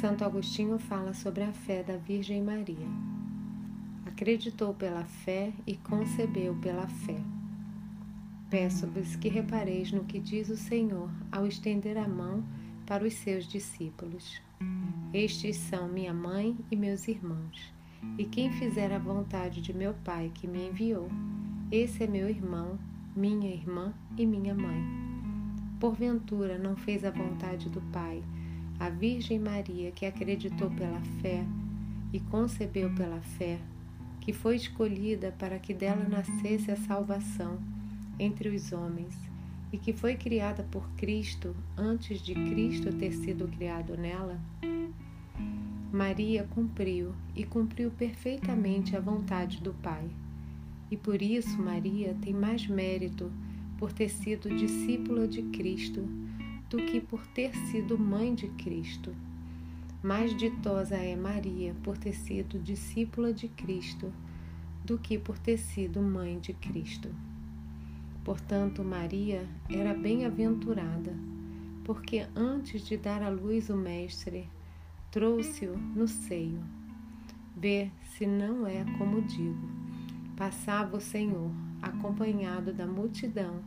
Santo Agostinho fala sobre a fé da Virgem Maria. Acreditou pela fé e concebeu pela fé. Peço-vos que repareis no que diz o Senhor ao estender a mão para os seus discípulos. Estes são minha mãe e meus irmãos, e quem fizer a vontade de meu Pai que me enviou, esse é meu irmão, minha irmã e minha mãe. Porventura não fez a vontade do Pai a Virgem Maria, que acreditou pela fé e concebeu pela fé, que foi escolhida para que dela nascesse a salvação entre os homens e que foi criada por Cristo antes de Cristo ter sido criado nela? Maria cumpriu e cumpriu perfeitamente a vontade do Pai. E por isso Maria tem mais mérito por ter sido discípula de Cristo do que por ter sido mãe de Cristo. Mais ditosa é Maria por ter sido discípula de Cristo do que por ter sido mãe de Cristo. Portanto, Maria era bem-aventurada, porque antes de dar à luz o Mestre, trouxe-o no seio. Vê se não é como digo. Passava o Senhor, acompanhado da multidão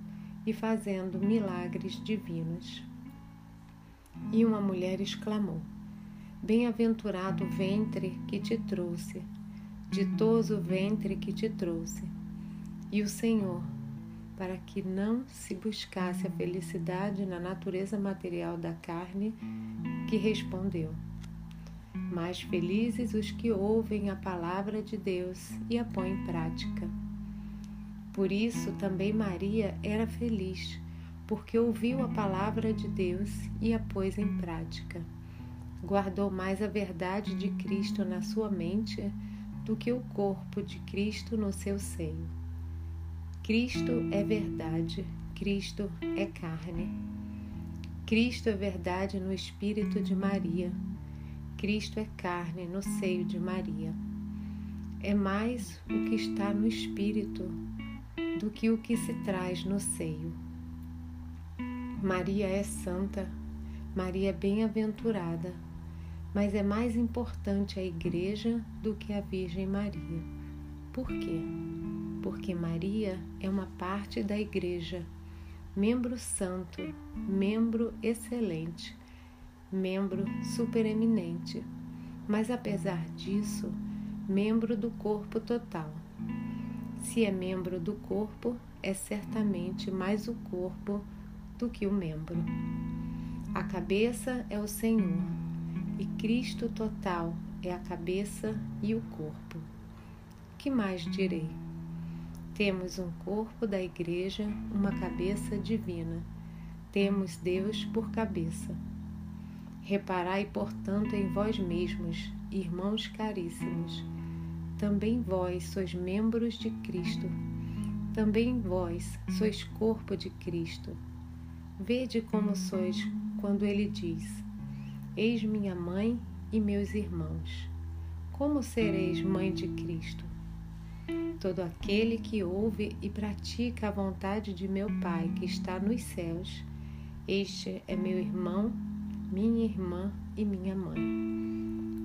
e fazendo milagres divinos. E uma mulher exclamou: Bem-aventurado o ventre que te trouxe, ditoso o ventre que te trouxe. E o Senhor, para que não se buscasse a felicidade na natureza material da carne, que respondeu: Mais felizes os que ouvem a palavra de Deus e a põem em prática. Por isso também Maria era feliz, porque ouviu a palavra de Deus e a pôs em prática. Guardou mais a verdade de Cristo na sua mente do que o corpo de Cristo no seu seio. Cristo é verdade, Cristo é carne. Cristo é verdade no espírito de Maria. Cristo é carne no seio de Maria. É mais o que está no espírito do que o que se traz no seio. Maria é santa, Maria é bem-aventurada, mas é mais importante a Igreja do que a Virgem Maria. Por quê? porque Maria é uma parte da Igreja, membro santo, membro excelente, membro supereminente, mas apesar disso, membro do corpo total. Se é membro do corpo, é certamente mais o corpo do que o membro. A cabeça é o Senhor, e Cristo total é a cabeça e o corpo. Que mais direi? Temos um corpo da Igreja, uma cabeça divina. Temos Deus por cabeça. Reparai, portanto, em vós mesmos, irmãos caríssimos. Também vós sois membros de Cristo. Também vós sois corpo de Cristo. Vede como sois quando ele diz: Eis minha mãe e meus irmãos. Como sereis mãe de Cristo? Todo aquele que ouve e pratica a vontade de meu Pai que está nos céus, este é meu irmão, minha irmã e minha mãe.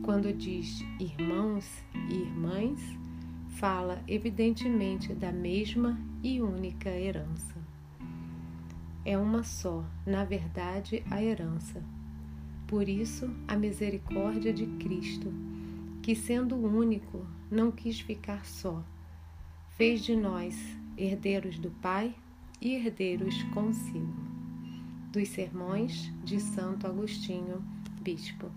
Quando diz irmãos e irmãs, fala evidentemente da mesma e única herança. É uma só, na verdade, a herança. Por isso, a misericórdia de Cristo, que sendo único, não quis ficar só fez de nós herdeiros do Pai e herdeiros consigo. Dos Sermões de Santo Agostinho, Bispo.